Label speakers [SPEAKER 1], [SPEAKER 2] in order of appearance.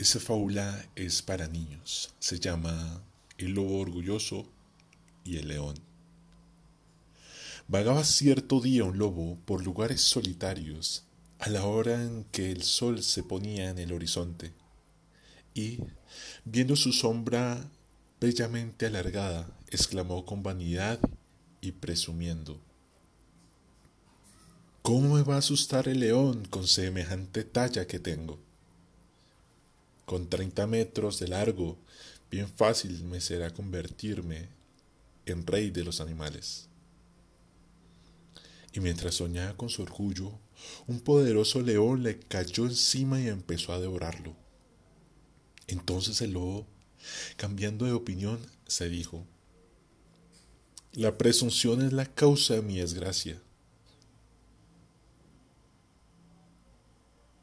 [SPEAKER 1] Esa fábula es para niños. Se llama El lobo orgulloso y el león. Vagaba cierto día un lobo por lugares solitarios a la hora en que el sol se ponía en el horizonte y, viendo su sombra bellamente alargada, exclamó con vanidad y presumiendo ¿Cómo me va a asustar el león con semejante talla que tengo? Con treinta metros de largo, bien fácil me será convertirme en rey de los animales. Y mientras soñaba con su orgullo, un poderoso león le cayó encima y empezó a devorarlo. Entonces el lobo, cambiando de opinión, se dijo, La presunción es la causa de mi desgracia.